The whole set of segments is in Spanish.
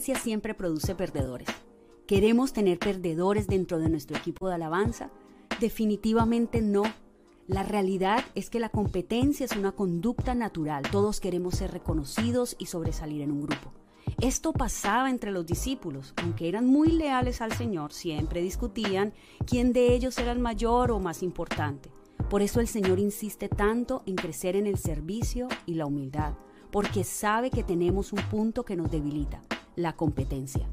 Siempre produce perdedores. ¿Queremos tener perdedores dentro de nuestro equipo de alabanza? Definitivamente no. La realidad es que la competencia es una conducta natural. Todos queremos ser reconocidos y sobresalir en un grupo. Esto pasaba entre los discípulos, aunque eran muy leales al Señor, siempre discutían quién de ellos era el mayor o más importante. Por eso el Señor insiste tanto en crecer en el servicio y la humildad, porque sabe que tenemos un punto que nos debilita, la competencia.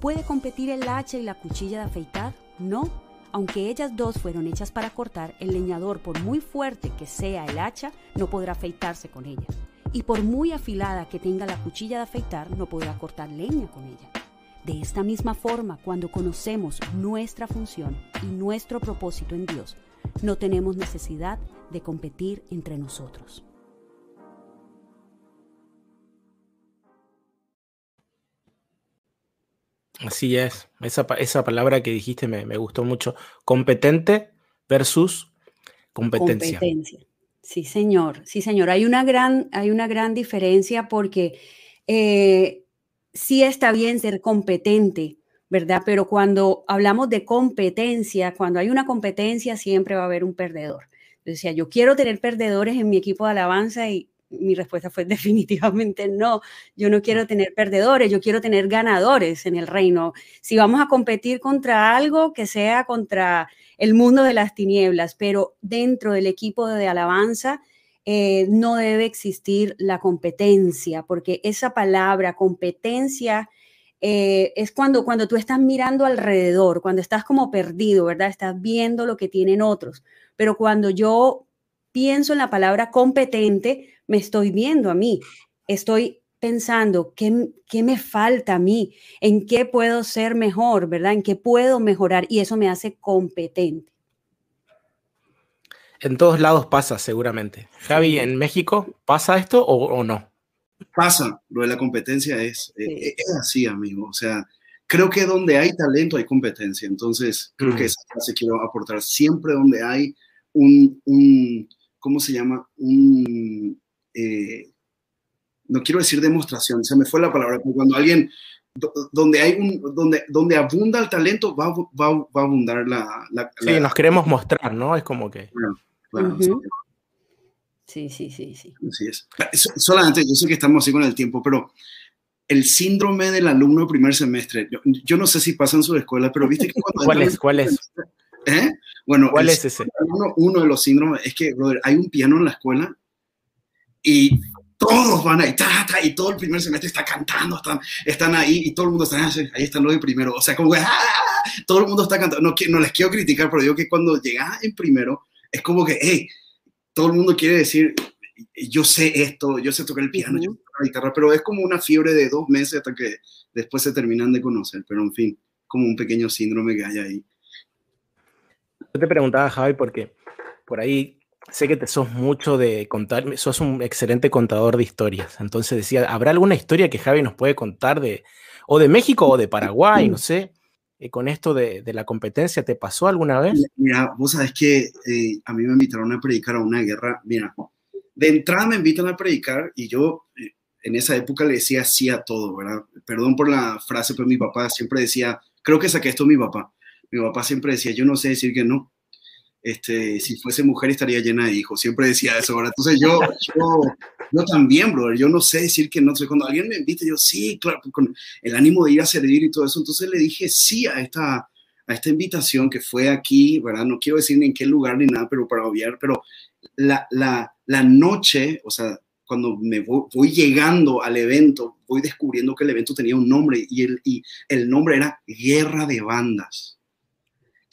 ¿Puede competir el hacha y la cuchilla de afeitar? No. Aunque ellas dos fueron hechas para cortar, el leñador, por muy fuerte que sea el hacha, no podrá afeitarse con ella y por muy afilada que tenga la cuchilla de afeitar, no podrá cortar leña con ella. De esta misma forma, cuando conocemos nuestra función y nuestro propósito en Dios, no tenemos necesidad de competir entre nosotros. Así es, esa, esa palabra que dijiste me, me, gustó mucho. Competente versus competencia. competencia. Sí, señor, sí, señor. Hay una gran, hay una gran diferencia porque eh, sí está bien ser competente, ¿verdad? Pero cuando hablamos de competencia, cuando hay una competencia, siempre va a haber un perdedor. Decía, yo quiero tener perdedores en mi equipo de alabanza y mi respuesta fue definitivamente no. Yo no quiero tener perdedores, yo quiero tener ganadores en el reino. Si vamos a competir contra algo, que sea contra el mundo de las tinieblas, pero dentro del equipo de alabanza eh, no debe existir la competencia, porque esa palabra competencia eh, es cuando, cuando tú estás mirando alrededor, cuando estás como perdido, ¿verdad? Estás viendo lo que tienen otros. Pero cuando yo pienso en la palabra competente, me estoy viendo a mí, estoy pensando qué, qué, me falta a mí, en qué puedo ser mejor, ¿verdad? En qué puedo mejorar y eso me hace competente. En todos lados pasa, seguramente. Javi, ¿en México pasa esto o, no? Pasa, lo de la competencia es, eh, es, así, amigo. O sea, creo que donde hay talento hay competencia. Entonces, creo que esa frase quiero aportar. Siempre donde hay un, un ¿cómo se llama? Un, eh, no quiero decir demostración, se me fue la palabra, pero cuando alguien, donde hay un, donde, donde abunda el talento, va, va, va a abundar la, la, Sí, nos queremos mostrar, ¿no? Es como que... Claro, sí. sí, sí, sí, Así es. Solamente, yo sé que estamos así con el tiempo, pero el síndrome del alumno primer semestre, yo, yo no sé si pasa en su escuela, pero viste que cuando... ¿Cuál es? ¿Cuál es? ¿Eh? Bueno, ¿cuál es ese? Uno, uno, de los síndromes es que, brother, hay un piano en la escuela y todos van ahí, ta, ta, y todo el primer semestre está cantando, están, están ahí y todo el mundo está, ah, ahí están los de primero. O sea, como que ¡ah! todo el mundo está cantando. No, no les quiero criticar, pero digo que cuando llegas en primero, es como que, hey, todo el mundo quiere decir, yo sé esto, yo sé tocar el piano, yo sé tocar la guitarra, pero es como una fiebre de dos meses hasta que después se terminan de conocer. Pero en fin, como un pequeño síndrome que hay ahí. Yo te preguntaba, Javi, porque por ahí sé que te sos mucho de contar, sos un excelente contador de historias. Entonces decía, ¿habrá alguna historia que Javi nos puede contar de, o de México o de Paraguay, no sé? Eh, con esto de, de, la competencia, ¿te pasó alguna vez? Mira, vos sabés que eh, a mí me invitaron a predicar a una guerra. Mira, de entrada me invitan a predicar y yo eh, en esa época le decía sí a todo, ¿verdad? Perdón por la frase, pero mi papá siempre decía, creo que saqué esto mi papá. Mi papá siempre decía, yo no sé decir que no este, si fuese mujer estaría llena de hijos. Siempre decía eso, ¿verdad? Entonces yo, yo, yo también, brother, yo no sé decir que no. sé cuando alguien me invita, yo sí, claro, con el ánimo de ir a servir y todo eso. Entonces le dije sí a esta, a esta invitación que fue aquí, ¿verdad? No quiero decir ni en qué lugar ni nada, pero para obviar, pero la, la, la noche, o sea, cuando me voy, voy, llegando al evento, voy descubriendo que el evento tenía un nombre y el, y el nombre era Guerra de Bandas.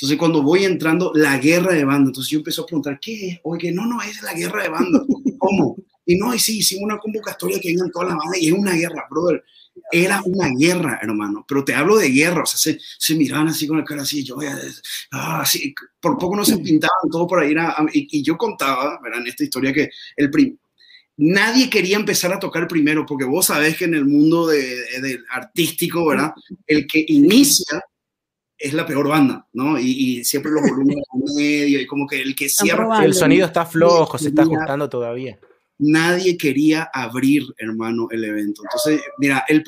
Entonces, cuando voy entrando, la guerra de bandas. Entonces, yo empecé a preguntar, ¿qué es? Oye, no, no, es la guerra de bandas. ¿Cómo? Y no, y sí, hicimos una convocatoria que vengan todas las bandas y es una guerra, brother. Era una guerra, hermano. Pero te hablo de guerra. O sea, se, se miraban así con la cara así. Yo, ah, así, por poco no se pintaban todo por ahí. y, y, yo contaba, ¿verdad? En esta historia que el prim, nadie quería empezar a tocar primero, porque vos sabés que en el mundo de, de, artístico, ¿verdad? El que inicia es la peor banda, ¿no? Y, y siempre los volúmenes medio y como que el que cierra... El sonido está flojo, se está ajustando todavía. nadie quería abrir, hermano, el evento. Entonces, mira, el,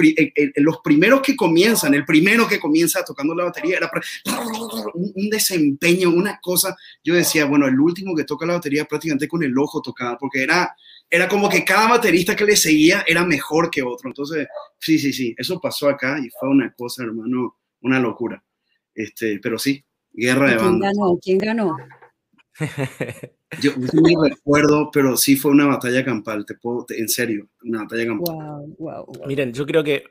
los primeros que comienzan, el primero que comienza tocando la batería era un, un, desempeño, una cosa. Yo decía, bueno, el último que toca la batería prácticamente con el ojo tocaba, porque era, era como que cada baterista que le seguía era mejor que otro. Entonces, sí, sí, sí, eso pasó acá y fue una cosa, hermano, una locura. Este, pero sí, guerra de bandas. ¿Quién ganó? ¿Quién ganó? Yo no me recuerdo, pero sí fue una batalla campal, te puedo, en serio, una batalla campal. Miren, yo creo que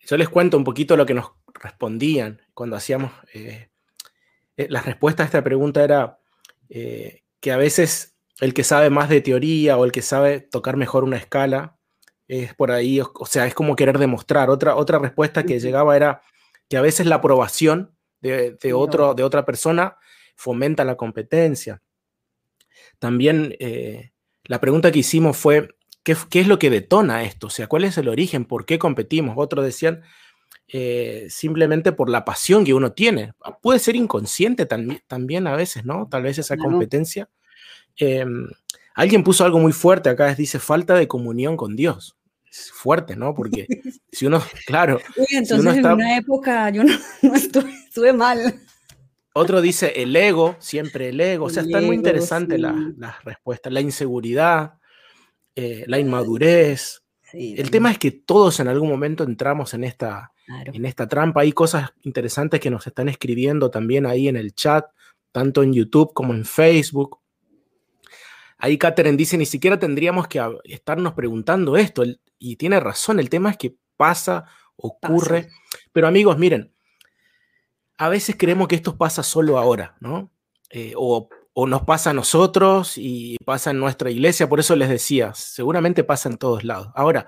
yo les cuento un poquito lo que nos respondían cuando hacíamos eh, eh, la respuesta a esta pregunta era eh, que a veces el que sabe más de teoría o el que sabe tocar mejor una escala es por ahí, o, sea, es como querer demostrar. Otra, otra respuesta que llegaba era que a veces la aprobación de, otro, de otra persona fomenta la competencia. También eh, la pregunta que hicimos fue, ¿qué, es lo que detona esto? O sea, ¿cuál es el origen? ¿Por qué competimos? Otros decían, eh, simplemente por la pasión que uno tiene. Puede ser inconsciente también a veces, ¿no? Tal vez esa competencia. Em, alguien puso algo muy fuerte acá, dice falta de comunión con Dios. Es fuerte, ¿no? Porque si uno, claro. entonces en una época yo no, estuve mal. Otro dice el ego, siempre el ego. o sea, están muy interesantes las respuestas. La inseguridad, eh, la inmadurez. el tema es que todos en algún momento entramos en esta, en esta trampa. Hay cosas interesantes que nos están escribiendo también ahí en el chat, tanto en YouTube como en Facebook. Ahí Catherine dice, ni siquiera tendríamos que estarnos preguntando esto. Y tiene razón, el tema es que pasa, ocurre. Pero amigos, miren, a veces creemos que esto pasa solo ahora, ¿no? Eh, o, nos pasa a nosotros y pasa en nuestra iglesia, por eso les decía, seguramente pasa en todos lados. Ahora,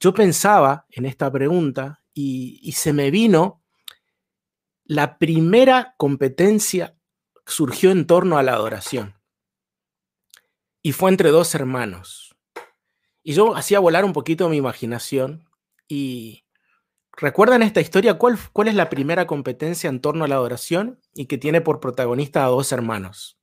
yo pensaba en esta pregunta y, se me vino la primera competencia surgió en torno a la adoración. Y fue entre dos hermanos. Y yo hacía volar un poquito mi imaginación y, ¿Recuerdan esta historia? ¿Cuál, ¿Cuál, es la primera competencia en torno a la adoración y que tiene por protagonista a dos hermanos?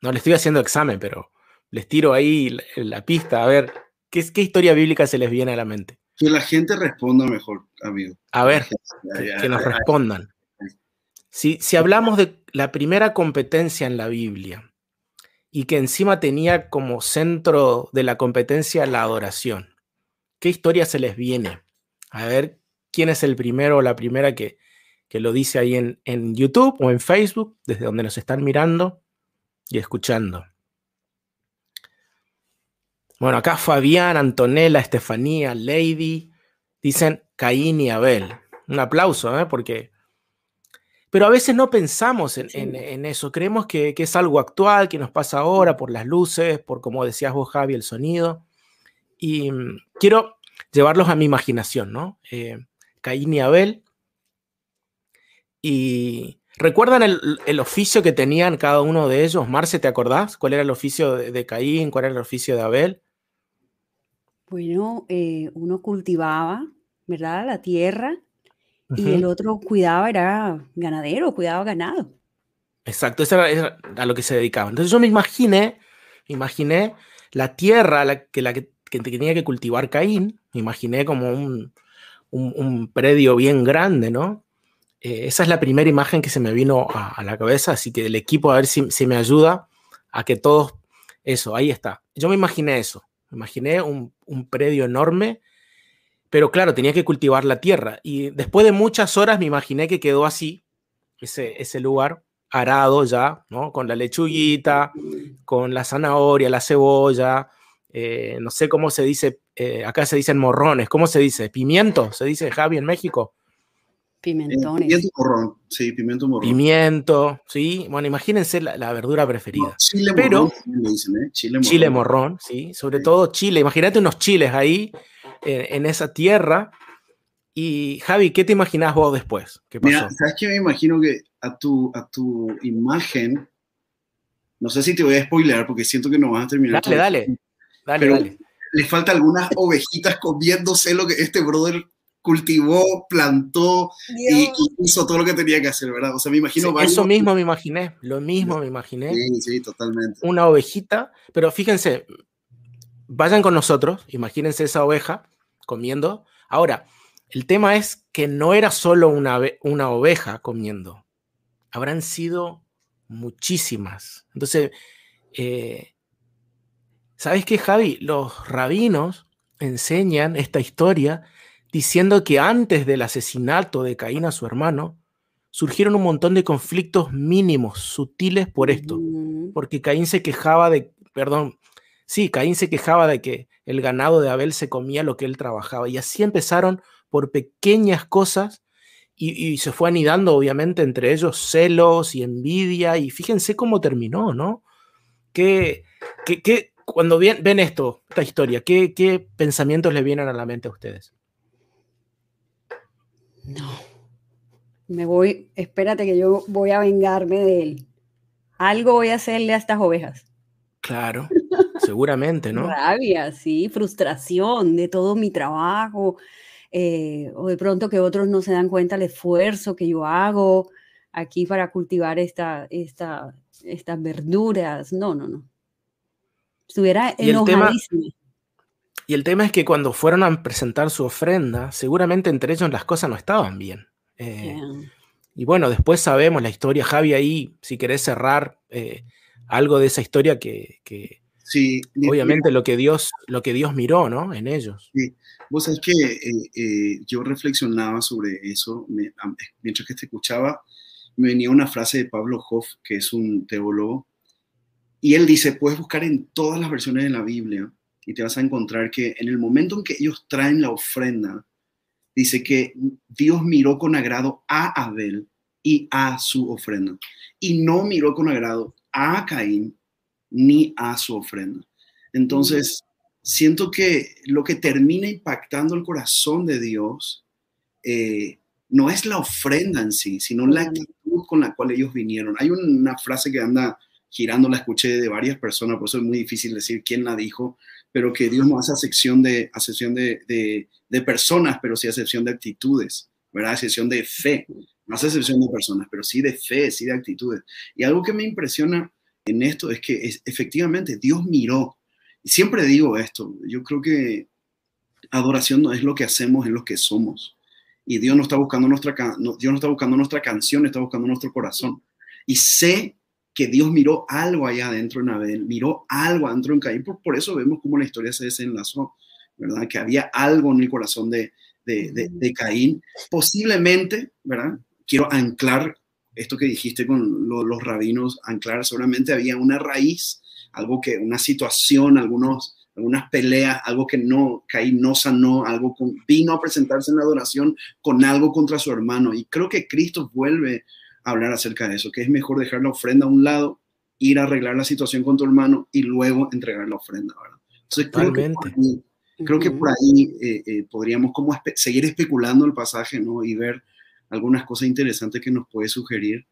No le estoy haciendo examen, pero les tiro ahí la, pista. A ver, ¿qué, ¿qué, historia bíblica se les viene a la mente? Que la gente responda mejor, amigo. A ver, que, nos respondan. Si, si hablamos de la primera competencia en la Biblia y que encima tenía como centro de la competencia la adoración, ¿qué historia se les viene? A ver quién es el primero o la primera que, lo dice ahí en, en, YouTube o en Facebook, desde donde nos están mirando y escuchando. Bueno, acá Fabián, Antonella, Estefanía, Lady, dicen Caín y Abel. Un aplauso, ¿eh? Porque... Pero a veces no pensamos en, eso, creemos que, que, es algo actual, que nos pasa ahora por las luces, por como decías vos, Javi, el sonido. Y mm, quiero llevarlos a mi imaginación, ¿no? Eh, Caín y Abel. Y ¿recuerdan el, oficio que tenían cada uno de ellos? Marce, ¿te acordás? ¿Cuál era el oficio de, Caín? ¿Cuál era el oficio de Abel? Bueno, eh, uno cultivaba, ¿verdad? La tierra y el otro cuidaba, era ganadero, cuidaba ganado. Exacto, eso era, a lo que se dedicaba. Entonces yo me imaginé, imaginé la tierra la que, la que que tenía que cultivar Caín, me imaginé como un, predio bien grande, ¿no? Eh, esa es la primera imagen que se me vino a, la cabeza, así que el equipo a ver si, me ayuda a que todos, eso, ahí está. Yo me imaginé eso, me imaginé un, predio enorme, pero claro, tenía que cultivar la tierra. Y después de muchas horas me imaginé que quedó así, ese, ese lugar arado ya, ¿no? Con la lechuguita, con la zanahoria, la cebolla, eh, no sé cómo se dice, eh, acá se dicen morrones, ¿cómo se dice? ¿Pimiento? ¿Se dice Javi en México? Pimentones. pimiento morrón, sí, pimiento morrón. Pimiento, sí. Bueno, imagínense la, verdura preferida. chile Pero, morrón, ¿eh? chile, morrón. sí. Sobre todo chile. Imagínate unos chiles ahí, en esa tierra. Y Javi, ¿qué te imaginas vos después? ¿Qué pasó? Mira, ¿sabes qué me imagino que a tu, a tu imagen, no sé si te voy a spoiler porque siento que no vas a terminar. Dale, dale. Dale, dale. Le falta algunas ovejitas comiéndose lo que este brother cultivó, plantó y, hizo todo lo que tenía que hacer, ¿verdad? O sea, me imagino... eso mismo me imaginé, lo mismo me imaginé. Sí, sí, totalmente. Una ovejita, pero fíjense, vayan con nosotros, imagínense esa oveja comiendo. Ahora, el tema es que no era solo una, una oveja comiendo, habrán sido muchísimas. Entonces, eh, ¿sabes qué, Javi? Los rabinos enseñan esta historia diciendo que antes del asesinato de Caín a su hermano, surgieron un montón de conflictos mínimos, sutiles por esto, porque Caín se quejaba de, perdón, Sí, Caín se quejaba de que el ganado de Abel se comía lo que él trabajaba. Y así empezaron por pequeñas cosas y, se fue anidando, obviamente, entre ellos celos y envidia. Y fíjense cómo terminó, ¿no? Que, cuando ven, esto, esta historia, ¿qué, ¿qué pensamientos le vienen a la mente a ustedes? No. Me voy, espérate que yo voy a vengarme de él. Algo voy a hacerle a estas ovejas. Claro, seguramente, ¿no? Rabia, sí, frustración de todo mi trabajo, eh, o de pronto que otros no se dan cuenta el esfuerzo que yo hago aquí para cultivar esta, esta, estas verduras. No, no, no. Estuviera enojadísimo. Y el tema es que cuando fueron a presentar su ofrenda, seguramente entre ellos las cosas no estaban bien. Eh, y bueno, después sabemos la historia. Javi, ahí, si querés cerrar, eh, algo de esa historia que, sí, obviamente lo que Dios lo que Dios miró, ¿no? En ellos. Sí. Vos sabés que eh, eh, yo reflexionaba sobre eso mientras que te escuchaba, me venía una frase de Pablo Hoff, que es un teólogo, y él dice, puedes buscar en todas las versiones de la Biblia y te vas a encontrar que en el momento en que ellos traen la ofrenda, dice que Dios miró con agrado a Abel y a su ofrenda, y no miró con agrado a Caín ni a su ofrenda. Entonces, siento que lo que termina impactando el corazón de Dios eh, no es la ofrenda en sí, sino la actitud con la cual ellos vinieron. Hay una frase que anda girando, la escuché de varias personas, por eso es muy difícil decir quién la dijo, pero que Dios no hace acepción de, acepción de, de, personas, pero sí acepción de actitudes, ¿verdad? Acepción de fe no hace excepción de personas, pero sí de fe, sí de actitudes. Y algo que me impresiona en esto es que efectivamente Dios miró. Siempre digo esto, yo creo que adoración no es lo que hacemos, es lo que somos. Y Dios no está buscando nuestra, Dios no está buscando nuestra canción, está buscando nuestro corazón. Y sé que Dios miró algo allá adentro en Abel, miró algo adentro en Caín, por, eso vemos cómo la historia se desenlazó, ¿verdad? Que había algo en el corazón de, de, de Caín, posiblemente, ¿verdad? quiero anclar esto que dijiste con los rabinos, anclar, solamente había una raíz, algo que, una situación, algunos, algunas peleas, algo que no, Caín no sanó, algo con, vino a presentarse en la adoración con algo contra su hermano. Y creo que Cristo vuelve a hablar acerca de eso, que es mejor dejar la ofrenda a un lado, ir a arreglar la situación con tu hermano y luego entregar la ofrenda, ¿verdad? Entonces creo que, por ahí, creo que por ahí eh, eh, podríamos como seguir especulando el pasaje, ¿no? Y ver algunas cosas interesantes que nos puede sugerir,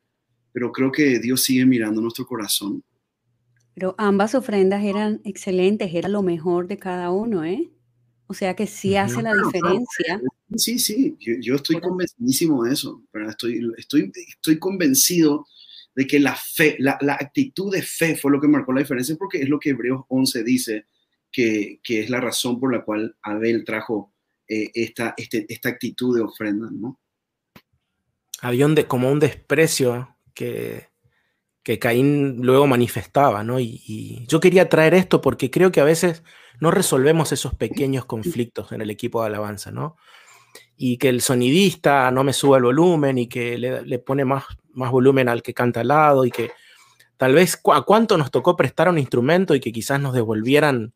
pero creo que Dios sigue mirando nuestro corazón. Pero ambas ofrendas eran excelentes, era lo mejor de cada uno, ¿eh? O sea que sí hace la diferencia. Sí, sí, yo, estoy convencidísimo de eso, pero estoy, estoy, estoy convencido de que la fe, la, la, actitud de fe fue lo que marcó la diferencia, porque es lo que Hebreos 11 dice, que, que es la razón por la cual Abel trajo eh, esta, este, esta actitud de ofrenda, ¿no? Había un como un desprecio que, que Caín luego manifestaba, ¿no? Y, yo quería traer esto porque creo que a veces no resolvemos esos pequeños conflictos en el equipo de alabanza, ¿no? Y que el sonidista no me suba el volumen y que le, pone más, más volumen al que canta al lado y que tal vez a cuánto nos tocó prestar un instrumento y que quizás nos devolvieran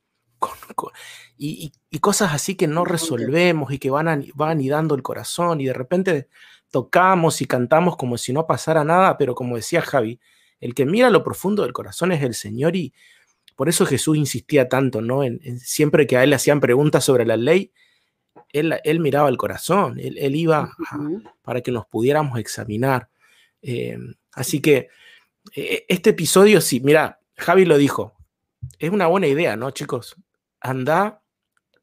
y, cosas así que no resolvemos y que van, van anidando el corazón y de repente tocamos y cantamos como si no pasara nada, pero como decía Javi, el que mira lo profundo del corazón es el Señor y por eso Jesús insistía tanto, ¿no? En, siempre que a él le hacían preguntas sobre la ley, él, él miraba el corazón, él, iba para que nos pudiéramos examinar. Eh, así que e, este episodio, sí, mira, Javi lo dijo, es una buena idea, ¿no, chicos? Anda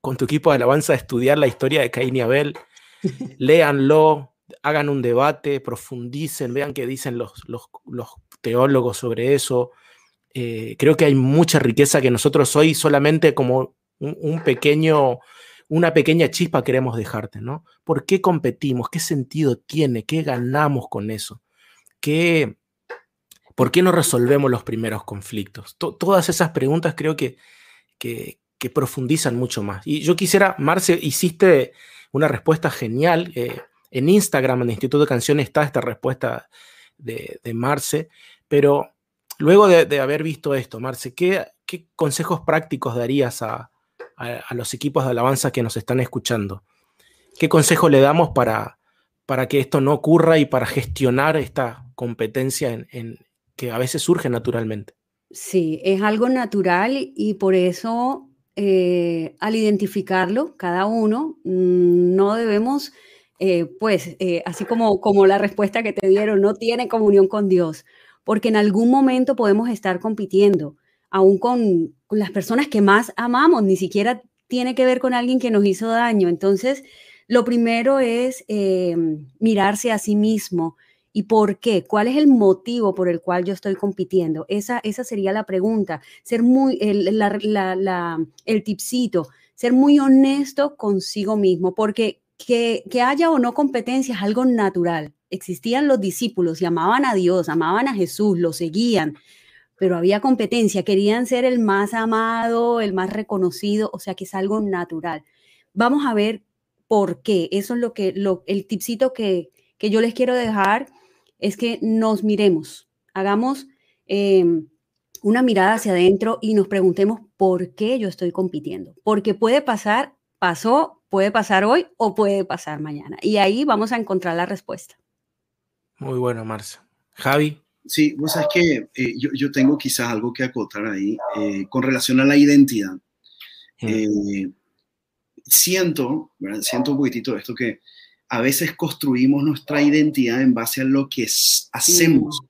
con tu equipo de alabanza a estudiar la historia de Caín y Abel, léanlo, hagan un debate, profundicen, vean qué dicen los, los, teólogos sobre eso. Eh, creo que hay mucha riqueza que nosotros hoy solamente como un, pequeño, una pequeña chispa queremos dejarte, ¿no? ¿Por qué competimos? ¿Qué sentido tiene? ¿Qué ganamos con eso? ¿Qué, ¿Por qué no resolvemos los primeros conflictos? todas esas preguntas creo que, que, profundizan mucho más. Y yo quisiera, Marce, hiciste una respuesta genial. Eh, en Instagram, en el Instituto de Canciones, está esta respuesta de, Marce, pero luego de, haber visto esto, Marce, ¿qué, ¿qué, consejos prácticos darías a, los equipos de alabanza que nos están escuchando? ¿Qué consejo le damos para, para que esto no ocurra y para gestionar esta competencia en, que a veces surge naturalmente? Sí, es algo natural y por eso eh, al identificarlo, cada uno, mm, no debemos eh, pues eh, así como, como la respuesta que te dieron, no tiene comunión con Dios, porque en algún momento podemos estar compitiendo, aún con, las personas que más amamos, ni siquiera tiene que ver con alguien que nos hizo daño. Entonces, lo primero es eh, mirarse a sí mismo. ¿Y por qué? ¿Cuál es el motivo por el cual yo estoy compitiendo? Esa, esa sería la pregunta. Ser muy, el, la, el tipcito, ser muy honesto consigo mismo, porque que, haya o no competencia es algo natural. Existían los discípulos y amaban a Dios, amaban a Jesús, lo seguían, pero había competencia, querían ser el más amado, el más reconocido, o sea que es algo natural. Vamos a ver por qué. Eso es lo que, lo, el tipcito que, que yo les quiero dejar es que nos miremos, hagamos em, una mirada hacia adentro y nos preguntemos por qué yo estoy compitiendo. Porque puede pasar, pasó Puede pasar hoy o puede pasar mañana. Y ahí vamos a encontrar la respuesta. Muy bueno, Marcia. Javi. Sí, vos sabes que eh, yo, tengo quizás algo que acotar ahí eh, con relación a la identidad. Mm. Eh, siento, siento un poquitito esto que a veces construimos nuestra identidad en base a lo que hacemos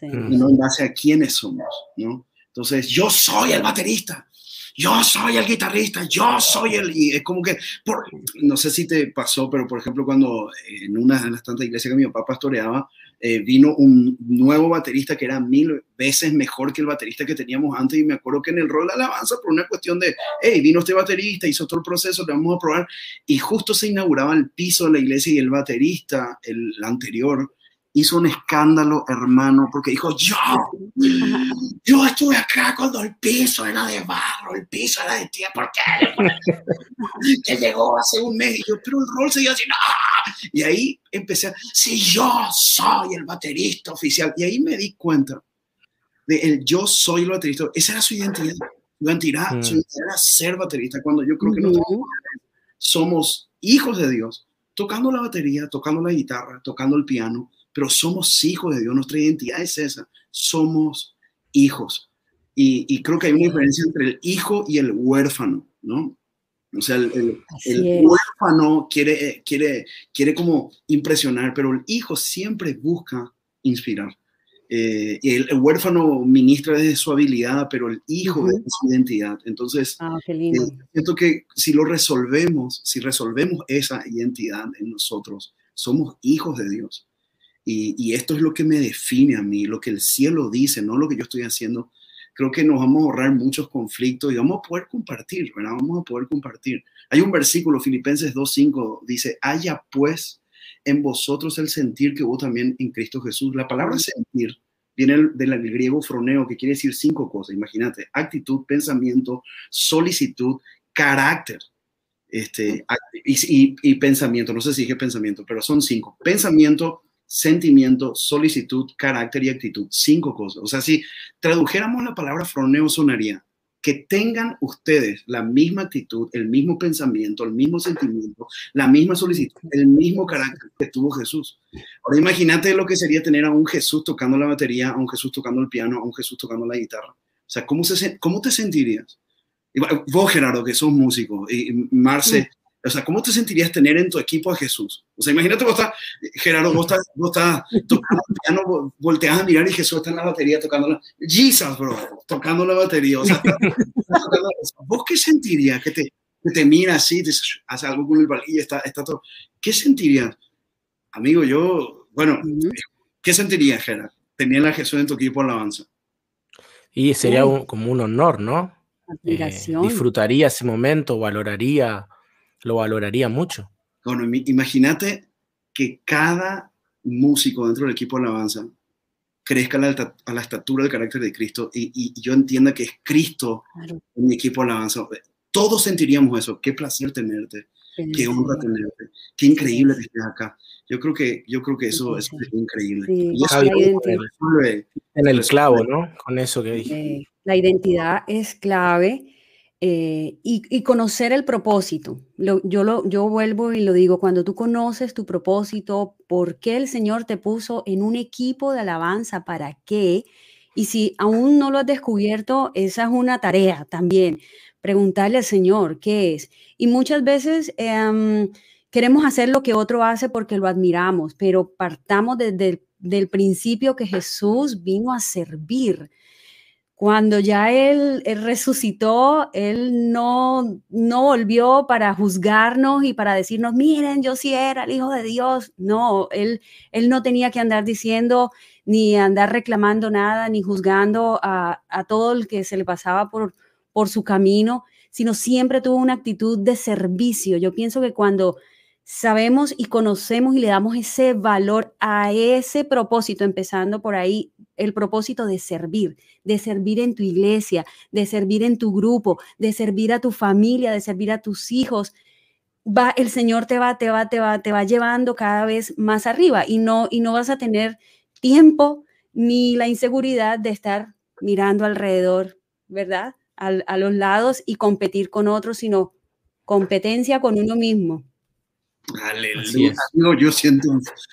y no en base a quiénes somos, ¿no? Entonces, yo soy el baterista, yo soy el guitarrista, yo soy el... Y es como que, por, no sé si te pasó, pero por ejemplo cuando en una de las tantas iglesias que mi papá pastoreaba, eh, vino un nuevo baterista que era mil veces mejor que el baterista que teníamos antes y me acuerdo que en el rol de alabanza por una cuestión de, hey, vino este baterista, hizo todo el proceso, le vamos a probar y justo se inauguraba el piso de la iglesia y el baterista, el anterior, hizo un escándalo, hermano, porque dijo, yo, yo estuve acá cuando el piso era de barro, el piso era de tierra, ¿por qué? que llegó hace un mes y yo, pero el rol seguía así, no. Y ahí empecé, a, si yo soy el baterista oficial, y ahí me di cuenta de el yo soy el baterista, esa era su identidad, su identidad, su mm. identidad era ser baterista, cuando yo creo que nosotros somos hijos de Dios, tocando la batería, tocando la guitarra, tocando el piano, pero somos hijos de Dios, nuestra identidad es esa, somos hijos. Y, creo que hay una diferencia entre el hijo y el huérfano, ¿no? O sea, el, huérfano quiere, quiere, quiere como impresionar, pero el hijo siempre busca inspirar. Eh, el, huérfano ministra desde su habilidad, pero el hijo es su identidad. Entonces, ah, eh, siento que si lo resolvemos, si resolvemos esa identidad en nosotros, somos hijos de Dios. Y, esto es lo que me define a mí, lo que el cielo dice, no lo que yo estoy haciendo. Creo que nos vamos a ahorrar muchos conflictos y vamos a poder compartir, ¿verdad? Vamos a poder compartir. Hay un versículo, Filipenses 2.5, dice, haya pues en vosotros el sentir que hubo también en Cristo Jesús. La palabra sentir viene del, griego froneo, que quiere decir cinco cosas. Imagínate, actitud, pensamiento, solicitud, carácter. Este, y, y, pensamiento, no sé si dije pensamiento, pero son cinco. Pensamiento, sentimiento, solicitud, carácter y actitud. Cinco cosas. O sea, si tradujéramos la palabra froneo sonaría que tengan ustedes la misma actitud, el mismo pensamiento, el mismo sentimiento, la misma solicitud, el mismo carácter que tuvo Jesús. Ahora imagínate lo que sería tener a un Jesús tocando la batería, a un Jesús tocando el piano, a un Jesús tocando la guitarra. O sea, ¿cómo, se, cómo te sentirías? Vos, Gerardo, que sos músico, y Marce, o sea, ¿cómo te sentirías tener en tu equipo a Jesús? O sea, imagínate vos estás, Gerardo, vos estás, vos estás tocando el piano, volteas a mirar y Jesús está en la batería tocando la... Jesus, bro, tocando la batería. O sea, ¿vos qué sentirías? Que te, te mira así, te hace algo con el y está, está todo. ¿Qué sentirías? Amigo, yo, bueno, ¿qué sentirías, Gerard? Tener a Jesús en tu equipo alabanza. Y sería como un honor, ¿no? Eh, disfrutaría ese momento, valoraría, lo valoraría mucho. Bueno, imagínate que cada músico dentro del equipo de alabanza crezca a la, estatura del carácter de Cristo y, yo entienda que es Cristo en mi equipo de alabanza. Todos sentiríamos eso. Qué placer tenerte, qué honra tenerte, qué increíble que estés acá. Yo creo que, yo creo que eso, es increíble. y eso en el clavo, ¿no? Con eso que dije. La identidad es clave eh, y, conocer el propósito. yo, lo, yo vuelvo y lo digo, cuando tú conoces tu propósito, por qué el Señor te puso en un equipo de alabanza, para qué, y si aún no lo has descubierto, esa es una tarea también, preguntarle al Señor qué es. Y muchas veces em, queremos hacer lo que otro hace porque lo admiramos, pero partamos desde el del principio que Jesús vino a servir cuando ya él, resucitó, Él no, no volvió para juzgarnos y para decirnos, miren, yo sí era el Hijo de Dios. No, Él, él no tenía que andar diciendo ni andar reclamando nada, ni juzgando a, todo el que se le pasaba por, por su camino, sino siempre tuvo una actitud de servicio. Yo pienso que cuando sabemos y conocemos y le damos ese valor a ese propósito, empezando por ahí, el propósito de servir, de servir en tu iglesia, de servir en tu grupo, de servir a tu familia, de servir a tus hijos. Va, el Señor te va, te va, te va, te va llevando cada vez más arriba y no, y no vas a tener tiempo ni la inseguridad de estar mirando alrededor, ¿verdad? a los lados y competir con otros, sino competencia con uno mismo. Aleluya. Yo, siento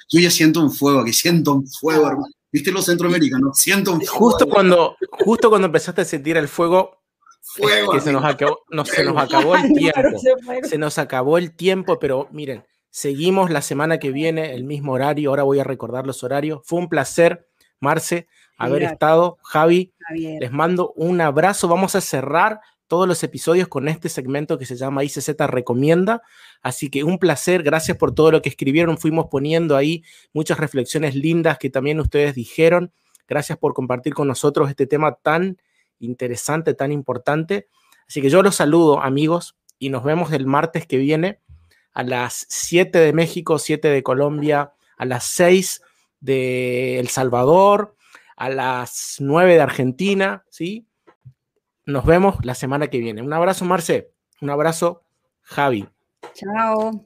yo ya siento un fuego aquí, siento un fuego, hermano. ¿Viste los centroamericanos? Siento un fuego. Justo cuando, justo cuando empezaste a sentir el fuego, fuego que se nos, acabó, no, se nos acabó el tiempo. Se nos acabó el tiempo, pero miren, seguimos la semana que viene, el mismo horario. Ahora voy a recordar los horarios. Fue un placer, Marce, haber estado. Javi, les mando un abrazo. Vamos a cerrar todos los episodios con este segmento que se llama ICZ Recomienda. Así que un placer, gracias por todo lo que escribieron. Fuimos poniendo ahí muchas reflexiones lindas que también ustedes dijeron. Gracias por compartir con nosotros este tema tan interesante, tan importante. Así que yo los saludo, amigos, y nos vemos el martes que viene a las 7 de México, 7 de Colombia, a las 6 de El Salvador, a las 9 de Argentina, ¿sí? Nos vemos la semana que viene. Un abrazo, Marce. Un abrazo, Javi. Chao.